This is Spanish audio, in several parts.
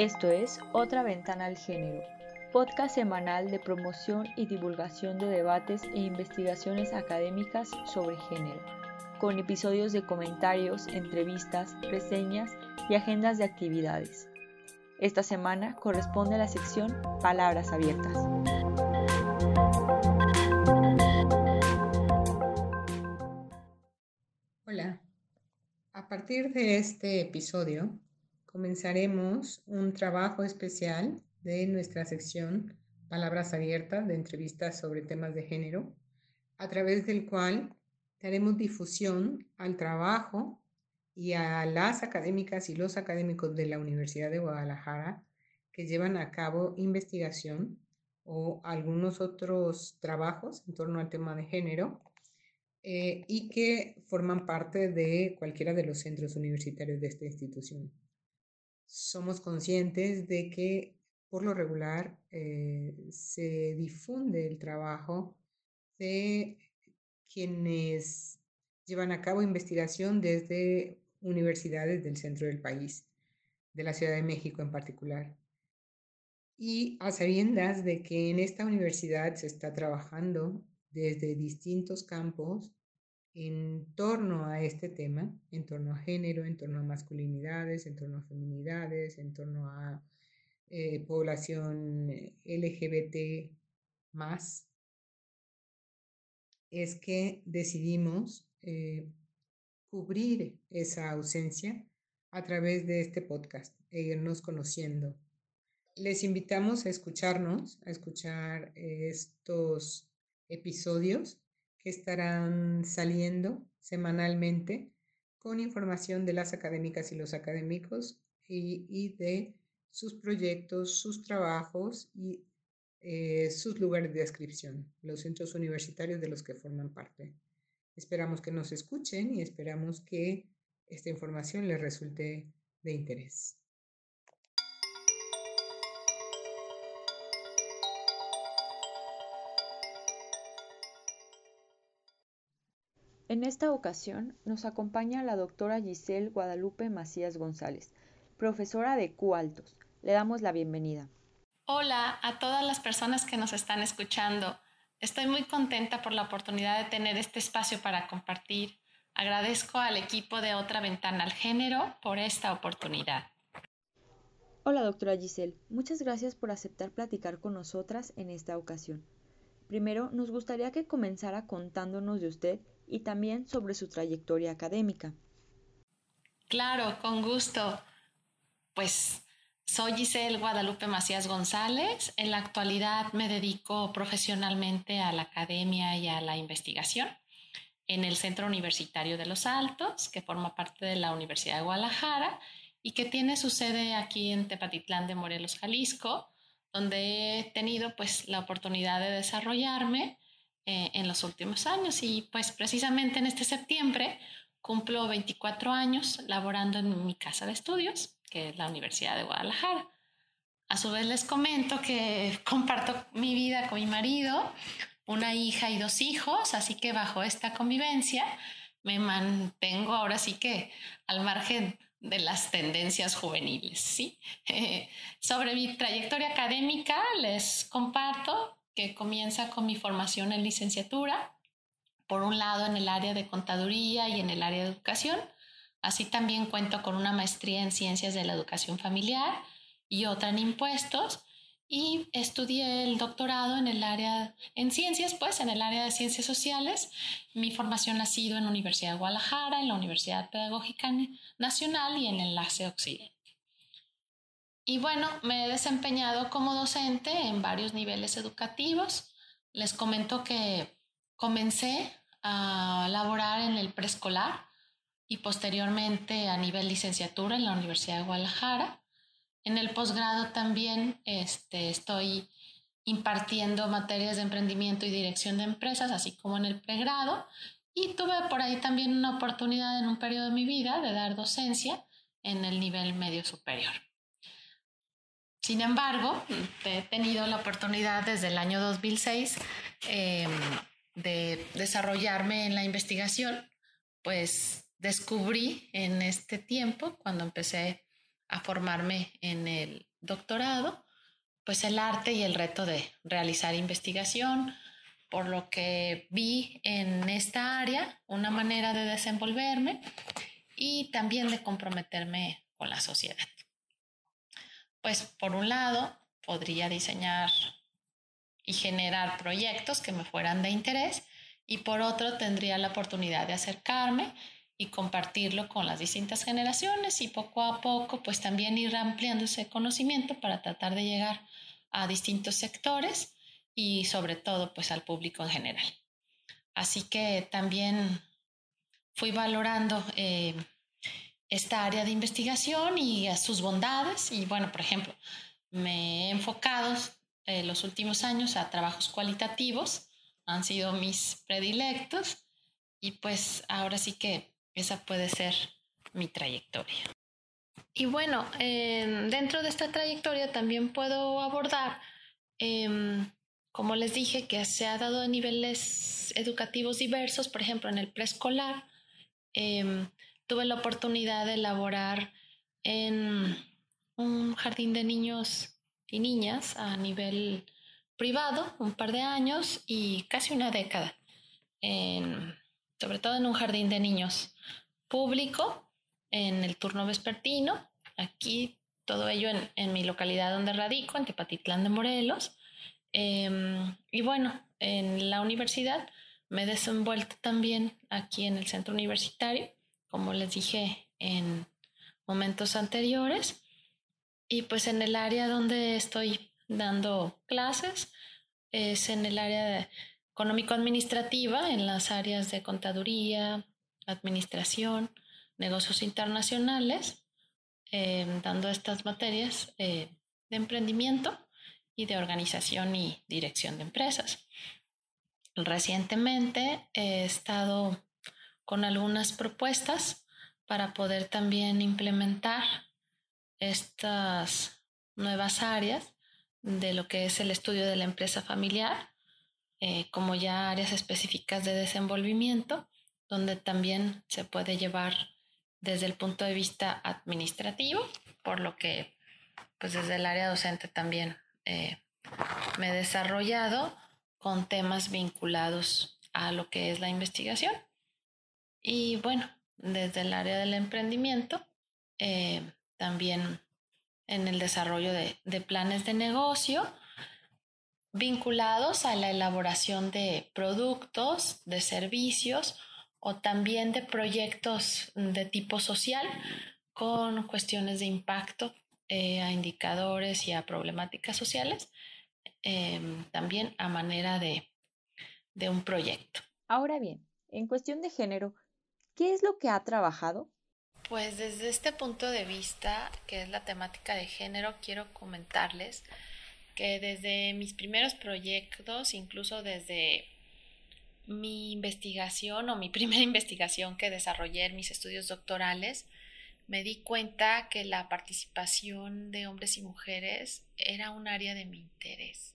Esto es Otra Ventana al Género, podcast semanal de promoción y divulgación de debates e investigaciones académicas sobre género, con episodios de comentarios, entrevistas, reseñas y agendas de actividades. Esta semana corresponde a la sección Palabras Abiertas. Hola, a partir de este episodio comenzaremos un trabajo especial de nuestra sección Palabras Abiertas de entrevistas sobre temas de género, a través del cual daremos difusión al trabajo y a las académicas y los académicos de la Universidad de Guadalajara que llevan a cabo investigación o algunos otros trabajos en torno al tema de género eh, y que forman parte de cualquiera de los centros universitarios de esta institución somos conscientes de que por lo regular eh, se difunde el trabajo de quienes llevan a cabo investigación desde universidades del centro del país, de la Ciudad de México en particular. Y a sabiendas de que en esta universidad se está trabajando desde distintos campos en torno a este tema, en torno a género, en torno a masculinidades, en torno a feminidades, en torno a eh, población eh, LGBT más, es que decidimos eh, cubrir esa ausencia a través de este podcast e irnos conociendo. Les invitamos a escucharnos, a escuchar estos episodios que estarán saliendo semanalmente con información de las académicas y los académicos y, de sus proyectos, sus trabajos y eh, sus lugares de inscripción, los centros universitarios de los que forman parte. Esperamos que nos escuchen y esperamos que esta información les resulte de interés. En esta ocasión nos acompaña la doctora Giselle Guadalupe Macías González, profesora de Q Altos. Le damos la bienvenida. Hola a todas las personas que nos están escuchando. Estoy muy contenta por la oportunidad de tener este espacio para compartir. Agradezco al equipo de Otra Ventana al Género por esta oportunidad. Hola doctora Giselle, muchas gracias por aceptar platicar con nosotras en esta ocasión. Primero, nos gustaría que comenzara contándonos de usted y también sobre su trayectoria académica. Claro, con gusto. Pues soy Giselle Guadalupe Macías González. En la actualidad me dedico profesionalmente a la academia y a la investigación en el Centro Universitario de los Altos, que forma parte de la Universidad de Guadalajara y que tiene su sede aquí en Tepatitlán de Morelos, Jalisco, donde he tenido pues la oportunidad de desarrollarme eh, en los últimos años y pues precisamente en este septiembre cumplo 24 años laborando en mi casa de estudios, que es la Universidad de Guadalajara. A su vez les comento que comparto mi vida con mi marido, una hija y dos hijos, así que bajo esta convivencia me mantengo ahora sí que al margen de las tendencias juveniles, ¿sí? sobre mi trayectoria académica les comparto que comienza con mi formación en licenciatura, por un lado en el área de contaduría y en el área de educación. Así también cuento con una maestría en ciencias de la educación familiar y otra en impuestos. Y estudié el doctorado en el área, en ciencias, pues en el área de ciencias sociales. Mi formación ha sido en la Universidad de Guadalajara, en la Universidad Pedagógica Nacional y en Enlace Occidente. Y bueno, me he desempeñado como docente en varios niveles educativos. Les comento que comencé a laborar en el preescolar y posteriormente a nivel licenciatura en la Universidad de Guadalajara. En el posgrado también este, estoy impartiendo materias de emprendimiento y dirección de empresas, así como en el pregrado. Y tuve por ahí también una oportunidad en un periodo de mi vida de dar docencia en el nivel medio superior. Sin embargo, he tenido la oportunidad desde el año 2006 em, de desarrollarme en la investigación, pues descubrí en este tiempo, cuando empecé a formarme en el doctorado, pues el arte y el reto de realizar investigación, por lo que vi en esta área una manera de desenvolverme y también de comprometerme con la sociedad. Pues por un lado, podría diseñar y generar proyectos que me fueran de interés y por otro tendría la oportunidad de acercarme y compartirlo con las distintas generaciones y poco a poco pues también ir ampliando ese conocimiento para tratar de llegar a distintos sectores y sobre todo pues al público en general. Así que también fui valorando eh, esta área de investigación y sus bondades y bueno, por ejemplo, me he enfocado en los últimos años a trabajos cualitativos, han sido mis predilectos y pues ahora sí que esa puede ser mi trayectoria. Y bueno, em, dentro de esta trayectoria también puedo abordar, em, como les dije, que se ha dado a niveles educativos diversos, por ejemplo, en el preescolar. Em, tuve la oportunidad de elaborar en un jardín de niños y niñas a nivel privado, un par de años y casi una década, sobre todo en un jardín de niños público en el turno vespertino. Aquí todo ello en, mi localidad donde radico, en Tepatitlán de Morelos. Em, y bueno, en la universidad me he desenvuelto también aquí en el centro universitario, como les dije en momentos anteriores. Y pues en el área donde estoy dando clases es en el área económico-administrativa, en las áreas de contaduría, administración, negocios internacionales, eh, dando estas materias eh, de emprendimiento y de organización y dirección de empresas. Recientemente he estado con algunas propuestas para poder también implementar estas nuevas áreas de lo que es el estudio de la empresa familiar, eh, como ya áreas específicas de desenvolvimiento donde también se puede llevar desde el punto de vista administrativo, por lo que pues desde el área docente también eh, me he desarrollado con temas vinculados a lo que es la investigación. Y bueno, desde el área del emprendimiento, eh, también en el desarrollo de, planes de negocio vinculados a la elaboración de productos, de servicios o también de proyectos de tipo social con cuestiones de impacto eh, a indicadores y a problemáticas sociales, em, también a manera de, de un proyecto. Ahora bien, en cuestión de género, ¿qué es lo que ha trabajado? Pues desde este punto de vista, que es la temática de género, quiero comentarles que desde mis primeros proyectos, incluso desde mi investigación o mi primera investigación que desarrollé en mis estudios doctorales, me di cuenta que la participación de hombres y mujeres era un área de mi interés,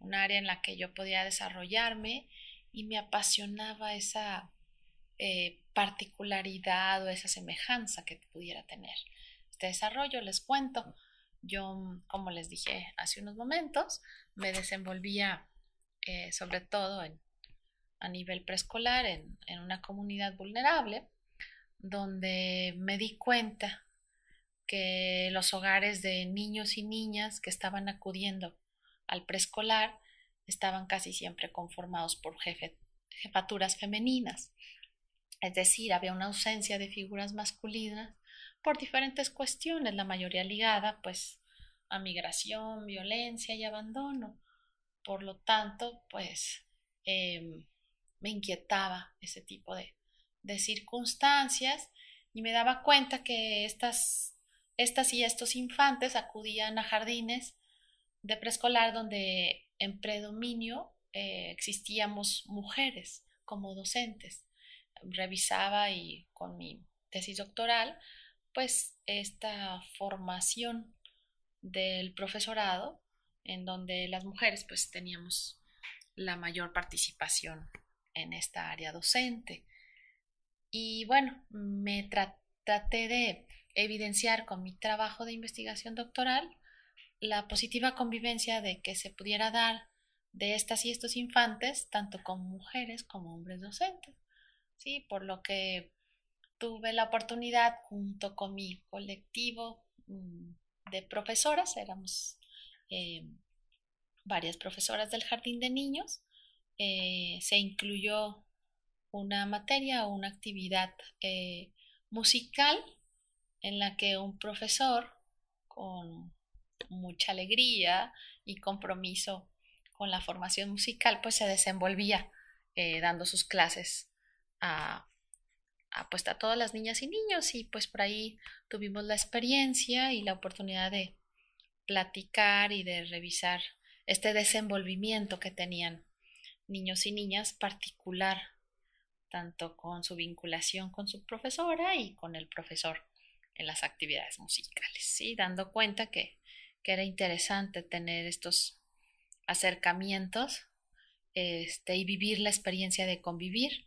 un área en la que yo podía desarrollarme y me apasionaba esa eh, particularidad o esa semejanza que pudiera tener. Este desarrollo, les cuento, yo, como les dije hace unos momentos, me desenvolvía eh, sobre todo en a nivel preescolar en, una comunidad vulnerable, donde me di cuenta que los hogares de niños y niñas que estaban acudiendo al preescolar estaban casi siempre conformados por jefaturas femeninas. Es decir, había una ausencia de figuras masculinas por diferentes cuestiones, la mayoría ligada pues a migración, violencia y abandono. Por lo tanto, pues em, me inquietaba ese tipo de, circunstancias y me daba cuenta que estas, estas y estos infantes acudían a jardines de preescolar donde en predominio eh, existíamos mujeres como docentes. Revisaba y con mi tesis doctoral, pues esta formación del profesorado en donde las mujeres pues teníamos la mayor participación en esta área docente. Y bueno, me traté de evidenciar con mi trabajo de investigación doctoral la positiva convivencia de que se pudiera dar de estas y estos infantes, tanto como mujeres como hombres docentes. ¿Sí? Por lo que tuve la oportunidad, junto con mi colectivo mm, de profesoras, éramos eh, varias profesoras del jardín de niños, eh, se incluyó una materia o una actividad eh, musical en la que un profesor con mucha alegría y compromiso con la formación musical pues se desenvolvía dando sus clases a, a, pues, a todas las niñas y niños y pues por ahí tuvimos la experiencia y la oportunidad de platicar y de revisar este desenvolvimiento que tenían niños y niñas particular, tanto con su vinculación con su profesora y con el profesor en las actividades musicales, ¿sí? dando cuenta que, que era interesante tener estos acercamientos este, y vivir la experiencia de convivir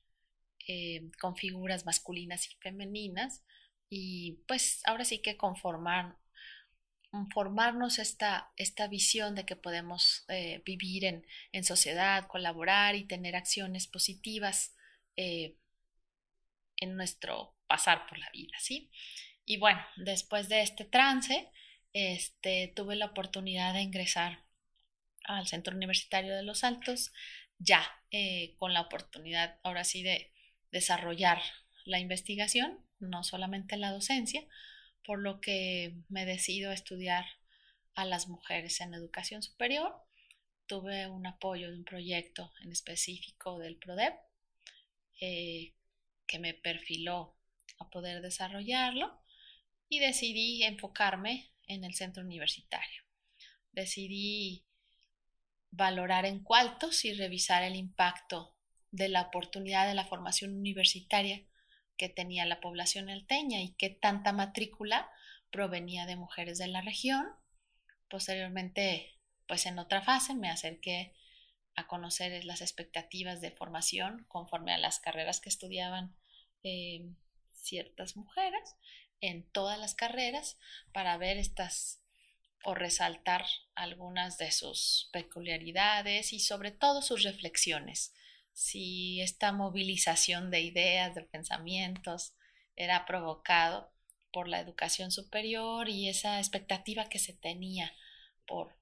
eh, con figuras masculinas y femeninas y pues ahora sí que conformar formarnos esta, esta visión de que podemos eh, vivir en, en, sociedad, colaborar y tener acciones positivas eh, en nuestro pasar por la vida, ¿sí? Y bueno, después de este trance, este, tuve la oportunidad de ingresar al Centro Universitario de los Altos, ya con la oportunidad ahora sí de desarrollar la investigación, no solamente la docencia, por lo que me decido estudiar a las mujeres en educación superior. Tuve un apoyo de un proyecto en específico del PRODEP eh, que me perfiló a poder desarrollarlo y decidí enfocarme en el centro universitario. Decidí valorar en cuartos y revisar el impacto de la oportunidad de la formación universitaria que tenía la población alteña y qué tanta matrícula provenía de mujeres de la región. Posteriormente, pues en otra fase me acerqué a conocer las expectativas de formación conforme a las carreras que estudiaban eh, ciertas mujeres en todas las carreras para ver estas o resaltar algunas de sus peculiaridades y sobre todo sus reflexiones si esta movilización de ideas, de pensamientos, era provocado por la educación superior y esa expectativa que se tenía por,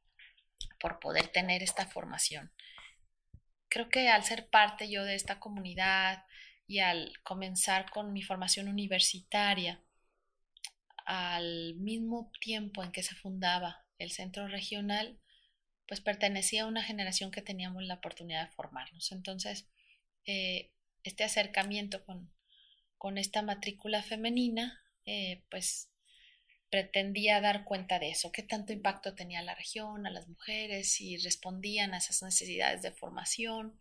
por poder tener esta formación. Creo que al ser parte yo de esta comunidad y al comenzar con mi formación universitaria, al mismo tiempo en que se fundaba el centro regional, pues pertenecía a una generación que teníamos la oportunidad de formarnos. Entonces, eh, este acercamiento con, con, esta matrícula femenina, eh, pues pretendía dar cuenta de eso, qué tanto impacto tenía la región, a las mujeres, si respondían a esas necesidades de formación.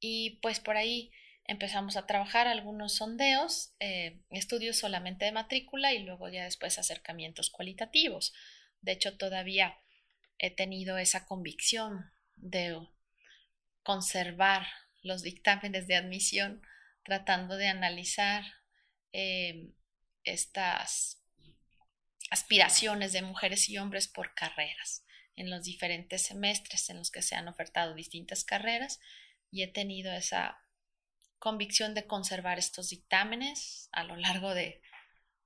Y pues por ahí empezamos a trabajar algunos sondeos, eh, estudios solamente de matrícula y luego ya después acercamientos cualitativos. De hecho, todavía he tenido esa convicción de conservar los dictámenes de admisión tratando de analizar eh, estas aspiraciones de mujeres y hombres por carreras en los diferentes semestres en los que se han ofertado distintas carreras y he tenido esa convicción de conservar estos dictámenes a lo largo de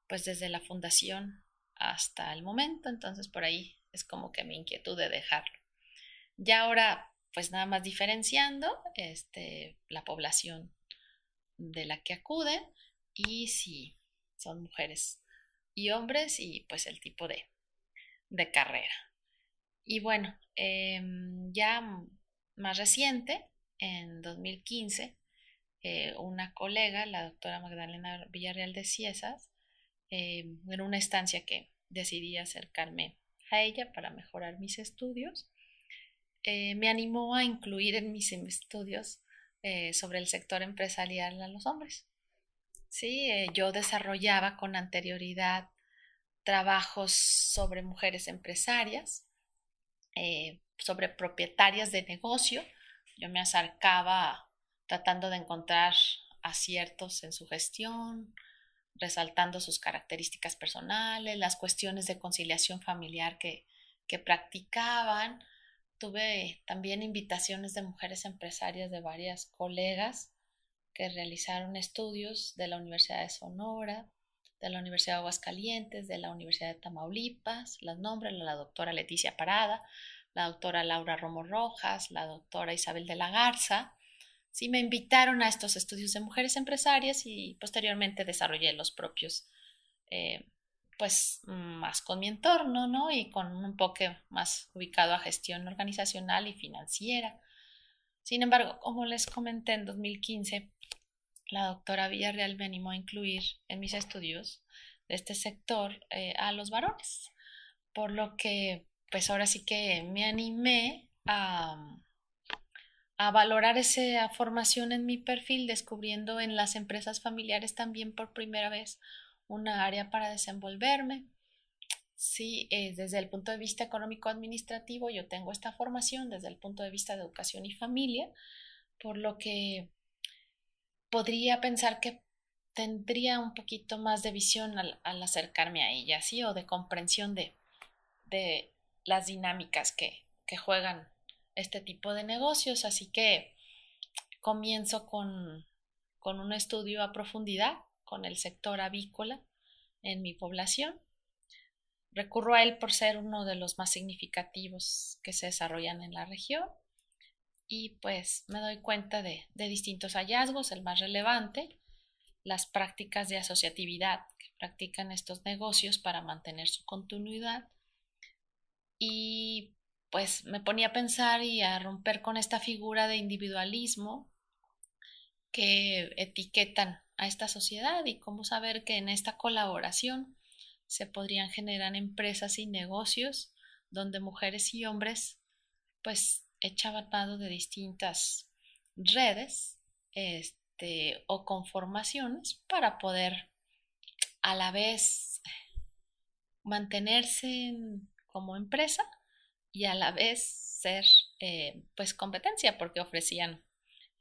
pues desde la fundación hasta el momento. Entonces por ahí es como que mi inquietud de dejarlo. Ya ahora, pues nada más diferenciando este, la población de la que acuden y si son mujeres y hombres y pues el tipo de, de carrera. Y bueno, em, ya más reciente, en 2015, eh, una colega, la doctora Magdalena Villarreal de Ciesas, em, en una estancia que decidí acercarme ella para mejorar mis estudios, eh, me animó a incluir en mis estudios eh, sobre el sector empresarial a los hombres. Sí, eh, yo desarrollaba con anterioridad trabajos sobre mujeres empresarias, sobre propietarias de negocio. Yo me acercaba tratando de encontrar aciertos en su gestión, resaltando sus características personales, las cuestiones de conciliación familiar que, que practicaban. Tuve también invitaciones de mujeres empresarias de varias colegas que realizaron estudios de la Universidad de Sonora, de la Universidad de Aguascalientes, de la Universidad de Tamaulipas, las nombres, la doctora Leticia Parada, la doctora Laura Romo Rojas, la doctora Isabel de la Garza. Sí, me invitaron a estos estudios de mujeres empresarias y posteriormente desarrollé los propios, eh, pues más con mi entorno, ¿no? Y con un enfoque más ubicado a gestión organizacional y financiera. Sin embargo, como les comenté en 2015, la doctora Villarreal me animó a incluir en mis estudios de este sector eh, a los varones, por lo que pues ahora sí que me animé a, a valorar esa formación en mi perfil, descubriendo en las empresas familiares también por primera vez una área para desenvolverme. Sí, eh, desde el punto de vista económico-administrativo yo tengo esta formación desde el punto de vista de educación y familia, por lo que podría pensar que tendría un poquito más de visión al, acercarme a ella, ¿sí? O de comprensión de, de las dinámicas que, que, juegan este tipo de negocios. Así que comienzo con, con un estudio a profundidad con el sector avícola en mi población. Recurro a él por ser uno de los más significativos que se desarrollan en la región y pues me doy cuenta de, distintos hallazgos, el más relevante, las prácticas de asociatividad que practican estos negocios para mantener su continuidad y pues me ponía a pensar y a romper con esta figura de individualismo que etiquetan a esta sociedad y cómo saber que en esta colaboración se podrían generar empresas y negocios donde mujeres y hombres pues echaba mano de distintas redes este, o conformaciones para poder a la vez mantenerse como empresa y a la vez ser eh, pues competencia porque ofrecían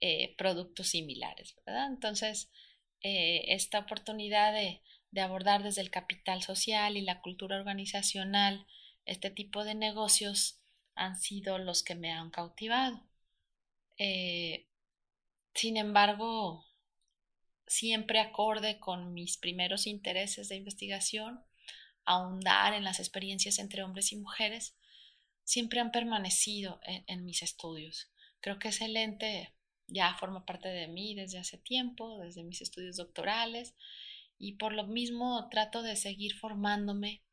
eh, productos similares. Entonces, eh, esta oportunidad de, de abordar desde el capital social y la cultura organizacional este tipo de negocios han sido los que me han cautivado. Sin embargo, siempre acorde con mis primeros intereses de investigación, ahondar en las experiencias entre hombres y mujeres, siempre han permanecido en, mis estudios. Creo que ese lente ya forma parte de mí desde hace tiempo, desde mis estudios doctorales, y por lo mismo trato de seguir formándome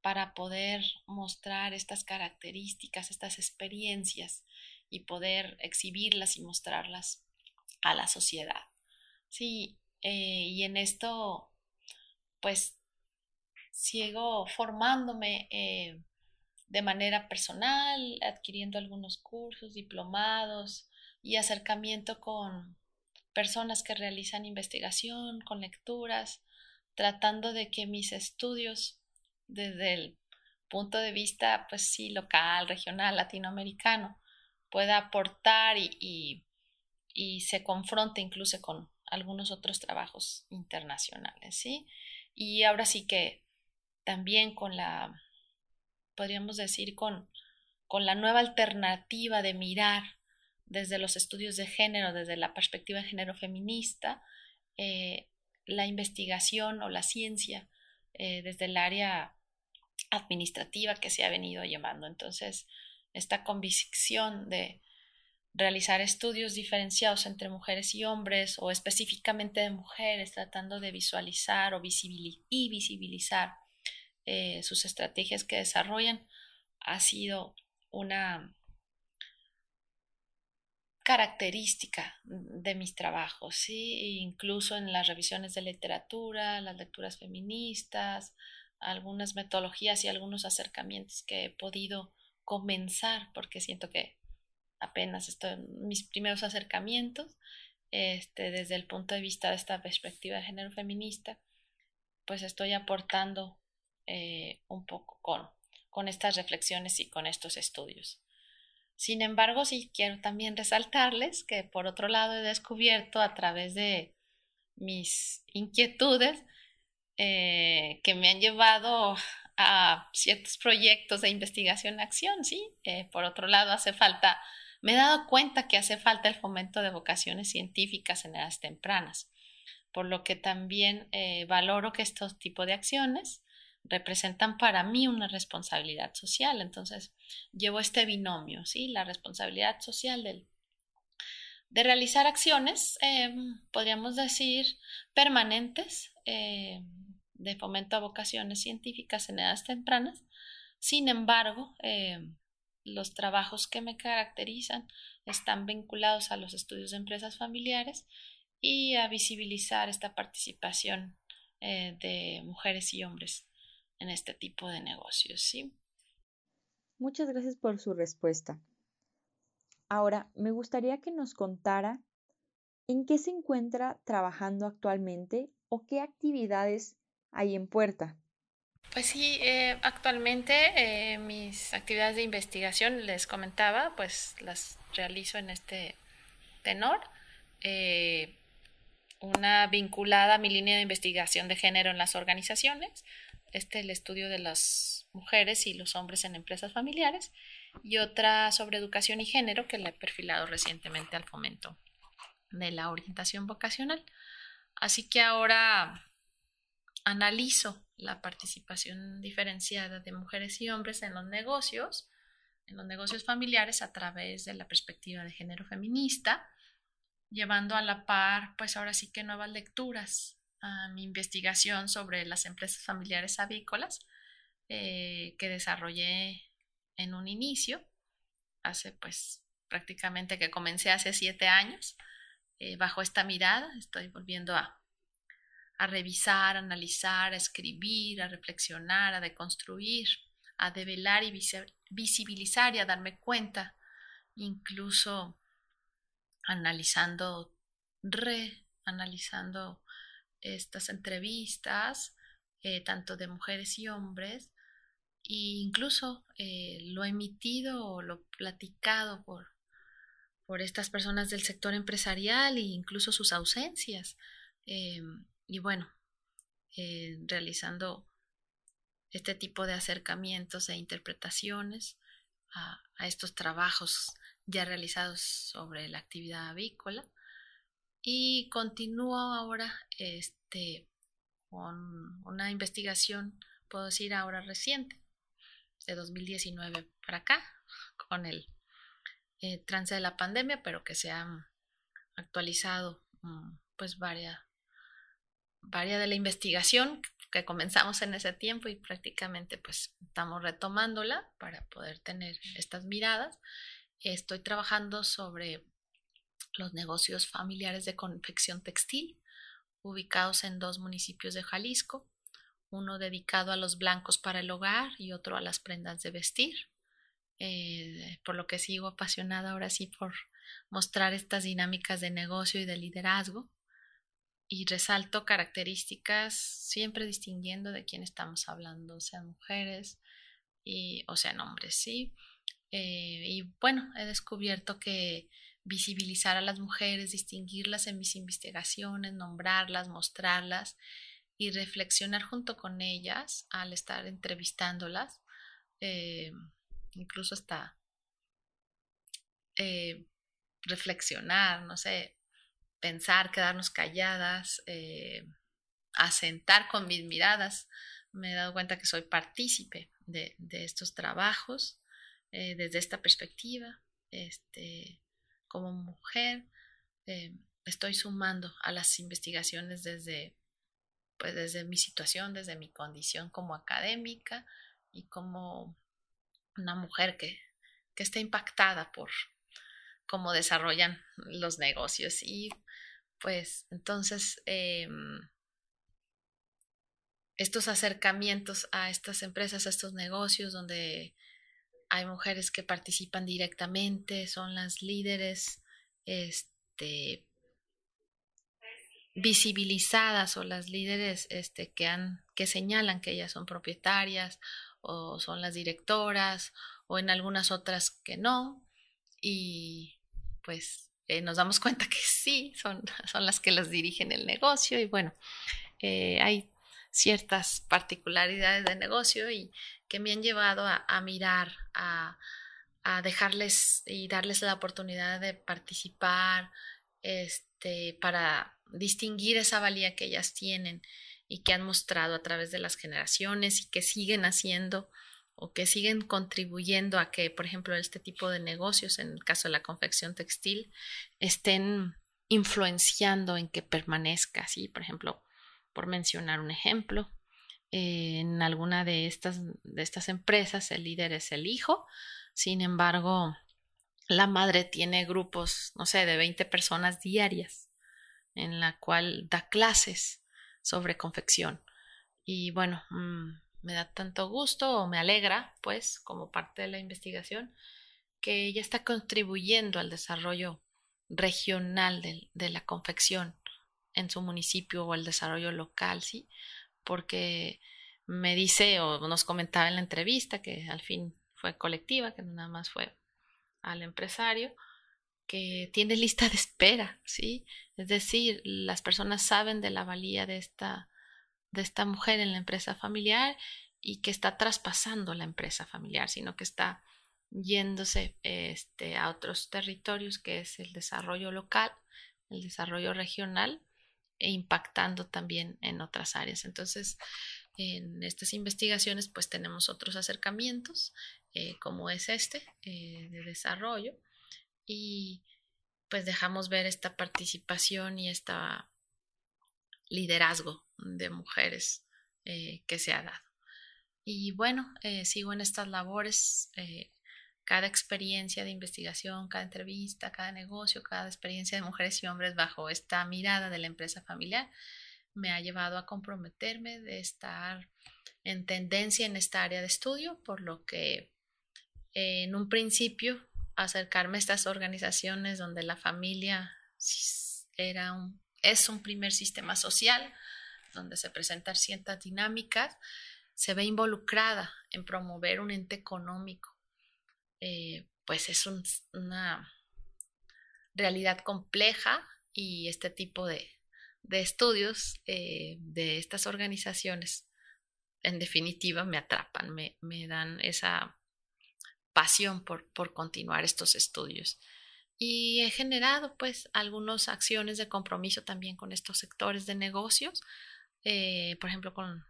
para poder mostrar estas características, estas experiencias y poder exhibirlas y mostrarlas a la sociedad. Sí, eh, y en esto, pues, sigo formándome eh, de manera personal, adquiriendo algunos cursos, diplomados y acercamiento con personas que realizan investigación, con lecturas, tratando de que mis estudios desde el punto de vista, pues sí, local, regional, latinoamericano, pueda aportar y, y, se confronte incluso con algunos otros trabajos internacionales, ¿sí? Y ahora sí que también con la, podríamos decir, con, con la nueva alternativa de mirar desde los estudios de género, desde la perspectiva de género feminista, eh, la investigación o la ciencia eh, desde el área administrativa que se ha venido llamando. Entonces, esta convicción de realizar estudios diferenciados entre mujeres y hombres o específicamente de mujeres, tratando de visualizar o y visibilizar eh, sus estrategias que desarrollan, ha sido una característica de mis trabajos, ¿sí? incluso en las revisiones de literatura, las lecturas feministas, algunas metodologías y algunos acercamientos que he podido comenzar, porque siento que apenas estoy en mis primeros acercamientos, este, desde el punto de vista de esta perspectiva de género feminista, pues estoy aportando eh, un poco con, con estas reflexiones y con estos estudios. Sin embargo, sí quiero también resaltarles que por otro lado he descubierto a través de mis inquietudes eh, que me han llevado a ciertos proyectos de investigación acción, ¿sí? Eh, por otro lado, hace falta, me he dado cuenta que hace falta el fomento de vocaciones científicas en edades tempranas, por lo que también valoro que estos tipos de acciones representan para mí una responsabilidad social. Entonces, llevo este binomio, ¿sí? La responsabilidad social de realizar acciones, em, podríamos decir, permanentes, em, de fomento a vocaciones científicas en edades tempranas. Sin embargo, em, los trabajos que me caracterizan están vinculados a los estudios de empresas familiares y a visibilizar esta participación eh, de mujeres y hombres en este tipo de negocios. ¿sí? Muchas gracias por su respuesta. Ahora, me gustaría que nos contara en qué se encuentra trabajando actualmente o qué actividades hay en puerta. Pues sí, eh, actualmente eh, mis actividades de investigación, les comentaba, pues las realizo en este tenor. Eh, una vinculada a mi línea de investigación de género en las organizaciones, este el estudio de las mujeres y los hombres en empresas familiares, y otra sobre educación y género que la he perfilado recientemente al fomento de la orientación vocacional. Así que ahora analizo la participación diferenciada de mujeres y hombres en los negocios, en los negocios familiares a través de la perspectiva de género feminista, llevando a la par, pues ahora sí que nuevas lecturas a mi investigación sobre las empresas familiares avícolas eh, que desarrollé en un inicio, hace pues prácticamente que comencé hace siete años, eh, bajo esta mirada, estoy volviendo a, revisar, a analizar, a escribir, a reflexionar, a deconstruir, a develar y visibilizar y a darme cuenta, incluso analizando, reanalizando estas entrevistas, eh, tanto de mujeres y hombres, e incluso eh, lo emitido o lo platicado por, por estas personas del sector empresarial e incluso sus ausencias. Em, y bueno, eh, realizando este tipo de acercamientos e interpretaciones a, estos trabajos ya realizados sobre la actividad avícola y continúo ahora este, con una investigación, puedo decir ahora reciente, de 2019 para acá, con el eh, trance de la pandemia, pero que se han actualizado mm, pues varias, varias de la investigación que comenzamos en ese tiempo y prácticamente pues estamos retomándola para poder tener estas miradas. Estoy trabajando sobre los negocios familiares de confección textil, ubicados en dos municipios de Jalisco, uno dedicado a los blancos para el hogar y otro a las prendas de vestir, eh, por lo que sigo apasionada ahora sí por mostrar estas dinámicas de negocio y de liderazgo y resalto características siempre distinguiendo de quién estamos hablando, sean mujeres y, o sean hombres, ¿sí? Eh, y bueno, he descubierto que visibilizar a las mujeres, distinguirlas en mis investigaciones, nombrarlas, mostrarlas y reflexionar junto con ellas al estar entrevistándolas, eh, incluso hasta eh, reflexionar, no sé, pensar, quedarnos calladas, eh, asentar con mis miradas. Me he dado cuenta que soy partícipe de, estos trabajos desde esta perspectiva. Este, como mujer eh, estoy sumando a las investigaciones desde, pues desde mi situación, desde mi condición como académica y como una mujer que, que está impactada por cómo desarrollan los negocios. Y pues entonces em, estos acercamientos a estas empresas, a estos negocios donde hay mujeres que participan directamente, son las líderes este, visibilizadas o las líderes este, que, señalan que ellas son propietarias o son las directoras o en algunas otras que no. Y pues eh, nos damos cuenta que sí, son, son las que las dirigen el negocio y bueno, eh, hay ciertas particularidades de negocio y que me han llevado a, mirar, a, dejarles y darles la oportunidad de participar este, para distinguir esa valía que ellas tienen y que han mostrado a través de las generaciones y que siguen haciendo o que siguen contribuyendo a que, por ejemplo, este tipo de negocios, en el caso de la confección textil, estén influenciando en que permanezca, ¿sí? Por ejemplo, por mencionar un ejemplo, en alguna de estas, de estas empresas el líder es el hijo, sin embargo, la madre tiene grupos, no sé, de 20 personas diarias en la cual da clases sobre confección. Y bueno, mm, me da tanto gusto o me alegra, pues, como parte de la investigación, que ella está contribuyendo al desarrollo regional de, de la confección en su municipio o el desarrollo local, ¿sí? Porque me dice o nos comentaba en la entrevista que al fin fue colectiva, que nada más fue al empresario, que tiene lista de espera, ¿sí? Es decir, las personas saben de la valía de esta, de esta mujer en la empresa familiar y que está traspasando la empresa familiar, sino que está yéndose este, a otros territorios, que es el desarrollo local, el desarrollo regional, e impactando también en otras áreas. Entonces, en estas investigaciones, pues tenemos otros acercamientos, eh, como es este, eh, de desarrollo, y pues dejamos ver esta participación y este liderazgo de mujeres eh, que se ha dado. Y bueno, sigo en estas labores cada experiencia de investigación, cada entrevista, cada negocio, cada experiencia de mujeres y hombres bajo esta mirada de la empresa familiar me ha llevado a comprometerme de estar en tendencia en esta área de estudio, por lo que en un principio acercarme a estas organizaciones donde la familia era un, es un primer sistema social, donde se presentan ciertas dinámicas, se ve involucrada en promover un ente económico eh, pues es una realidad compleja y este tipo de, estudios eh, de estas organizaciones en definitiva me atrapan, me, dan esa pasión por, por, continuar estos estudios. Y he generado pues algunas acciones de compromiso también con estos sectores de negocios, eh, por ejemplo con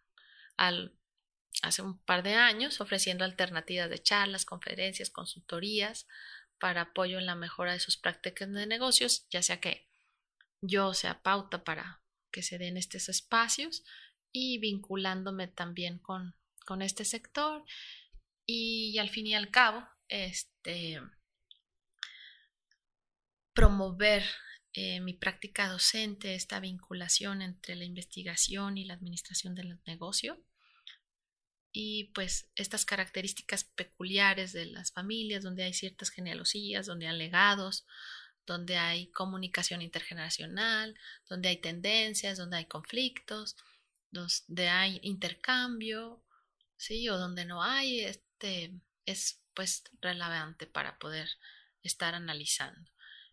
al, hace un par de años ofreciendo alternativas de charlas, conferencias, consultorías para apoyo en la mejora de sus prácticas de negocios, ya sea que yo sea pauta para que se den estos espacios y vinculándome también con, con este sector. Y, al fin y al cabo este promover eh, mi práctica docente, esta vinculación entre la investigación y la administración del negocio y pues estas características peculiares de las familias, donde hay ciertas genealogías, donde hay legados, donde hay comunicación intergeneracional, donde hay tendencias, donde hay conflictos, donde hay intercambio, sí, o donde no hay, este es pues relevante para poder estar analizando.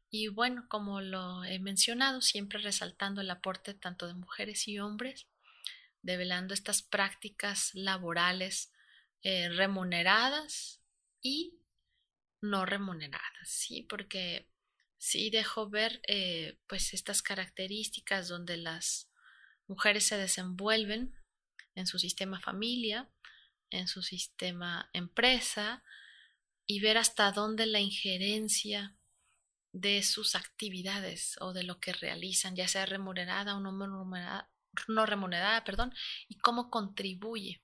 Y bueno, como lo he mencionado, siempre resaltando el aporte tanto de mujeres y hombres develando estas prácticas laborales eh, remuneradas y no remuneradas, ¿sí? Porque sí dejo ver eh, pues estas características donde las mujeres se desenvuelven en su sistema familia, en su sistema empresa y ver hasta dónde la injerencia de sus actividades o de lo que realizan, ya sea remunerada o no remunerada, no remunerada, perdón, y cómo contribuye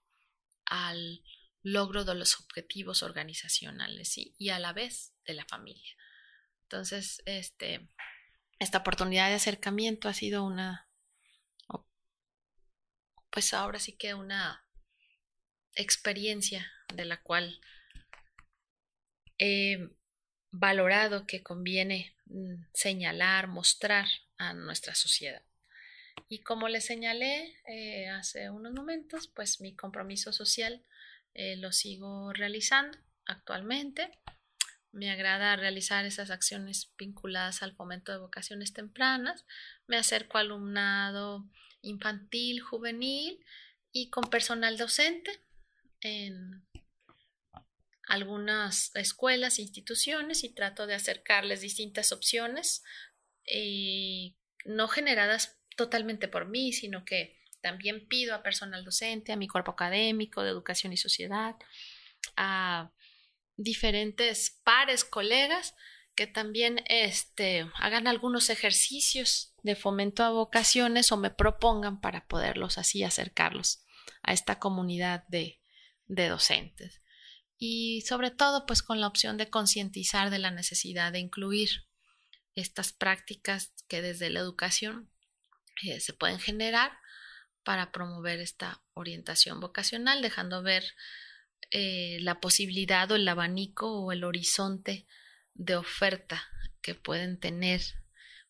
al logro de los objetivos organizacionales y a la vez de la familia. Entonces, este, esta oportunidad de acercamiento ha sido una, pues ahora sí que una experiencia de la cual he valorado que conviene mm, señalar, mostrar a nuestra sociedad. Y como les señalé eh, hace unos momentos, pues mi compromiso social eh, lo sigo realizando actualmente. Me agrada realizar esas acciones vinculadas al fomento de vocaciones tempranas. Me acerco al alumnado infantil, juvenil y con personal docente en algunas escuelas, instituciones y trato de acercarles distintas opciones y no generadas totalmente por mí, sino que también pido a personal docente, a mi cuerpo académico de educación y sociedad, a diferentes pares, colegas, que también este, hagan algunos ejercicios de fomento a vocaciones o me propongan para poderlos así acercarlos a esta comunidad de, de docentes. Y sobre todo, pues con la opción de concientizar de la necesidad de incluir estas prácticas que desde la educación se pueden generar para promover esta orientación vocacional, dejando ver eh, la posibilidad o el abanico o el horizonte de oferta que pueden tener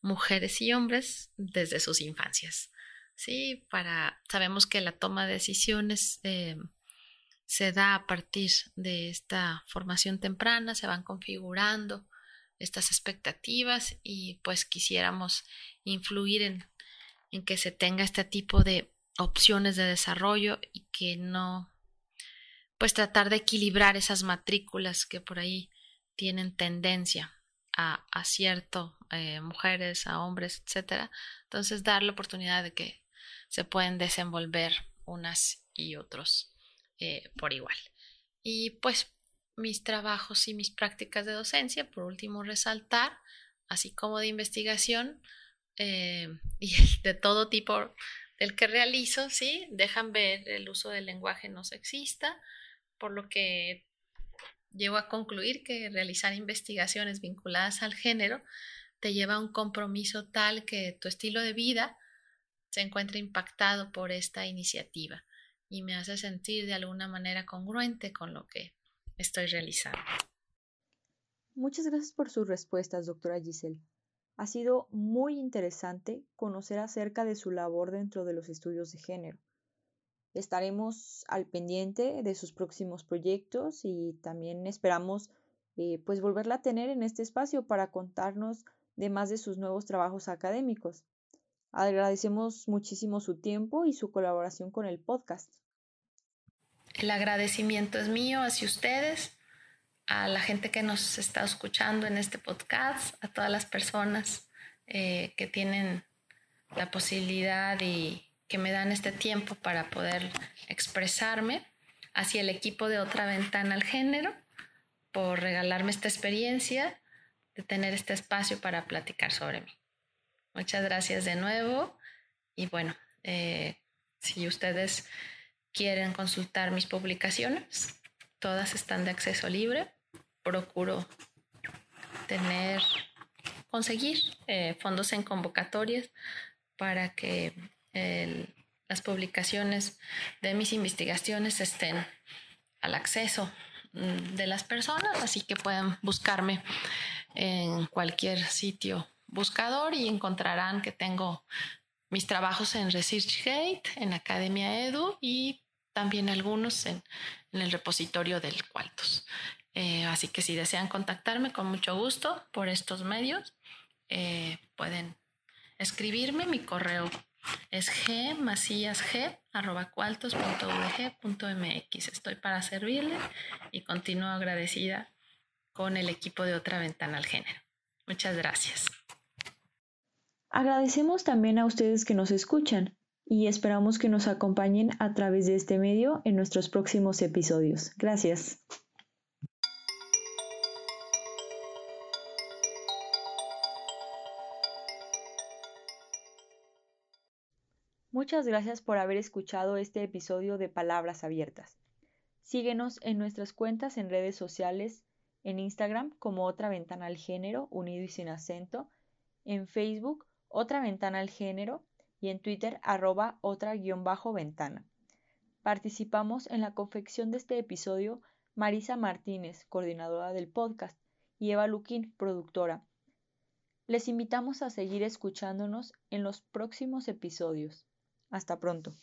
mujeres y hombres desde sus infancias. Sí, para sabemos que la toma de decisiones eh, se da a partir de esta formación temprana, se van configurando estas expectativas y pues quisiéramos influir en, en que se tenga este tipo de opciones de desarrollo y que no, pues tratar de equilibrar esas matrículas que por ahí tienen tendencia a, a cierto, eh, mujeres, a hombres, etcétera. Entonces, dar la oportunidad de que se pueden desenvolver unas y otros eh, por igual. Y pues mis trabajos y mis prácticas de docencia, por último, resaltar, así como de investigación eh, y de todo tipo del que realizo, ¿sí? Dejan ver el uso del lenguaje no sexista, por lo que llego a concluir que realizar investigaciones vinculadas al género te lleva a un compromiso tal que tu estilo de vida se encuentra impactado por esta iniciativa y me hace sentir de alguna manera congruente con lo que estoy realizando. Muchas gracias por sus respuestas, doctora Giselle. Ha sido muy interesante conocer acerca de su labor dentro de los estudios de género. Estaremos al pendiente de sus próximos proyectos y también esperamos eh, pues volverla a tener en este espacio para contarnos de más de sus nuevos trabajos académicos. Agradecemos muchísimo su tiempo y su colaboración con el podcast. El agradecimiento es mío hacia ustedes, a la gente que nos está escuchando en este podcast, a todas las personas eh, que tienen la posibilidad y que me dan este tiempo para poder expresarme, hacia el equipo de Otra Ventana al Género, por regalarme esta experiencia de tener este espacio para platicar sobre mí. Muchas gracias de nuevo y bueno, eh, si ustedes quieren consultar mis publicaciones, todas están de acceso libre. Procuro tener, conseguir eh, fondos en convocatorias para que las publicaciones de mis investigaciones estén al acceso mm, de las personas, así que pueden buscarme en cualquier sitio buscador y encontrarán que tengo mis trabajos en ResearchGate, en Academia Edu y también algunos en, el repositorio del Cualtos. Eh, así que si desean contactarme con mucho gusto por estos medios, eh, pueden escribirme. Mi correo es gmaciasg.cualtos.udg.mx. Estoy para servirle y continúo agradecida con el equipo de Otra Ventana al Género. Muchas gracias. Agradecemos también a ustedes que nos escuchan y esperamos que nos acompañen a través de este medio en nuestros próximos episodios. Gracias. Muchas gracias por haber escuchado este episodio de Palabras Abiertas. Síguenos en nuestras cuentas en redes sociales, en Instagram como Otra Ventana al Género, unido y sin acento, en Facebook Otra Ventana al Género, y en Twitter arroba otra-ventana. Participamos en la confección de este episodio Marisa Martínez, coordinadora del podcast, y Eva Luquín, productora. Les invitamos a seguir escuchándonos en los próximos episodios. Hasta pronto.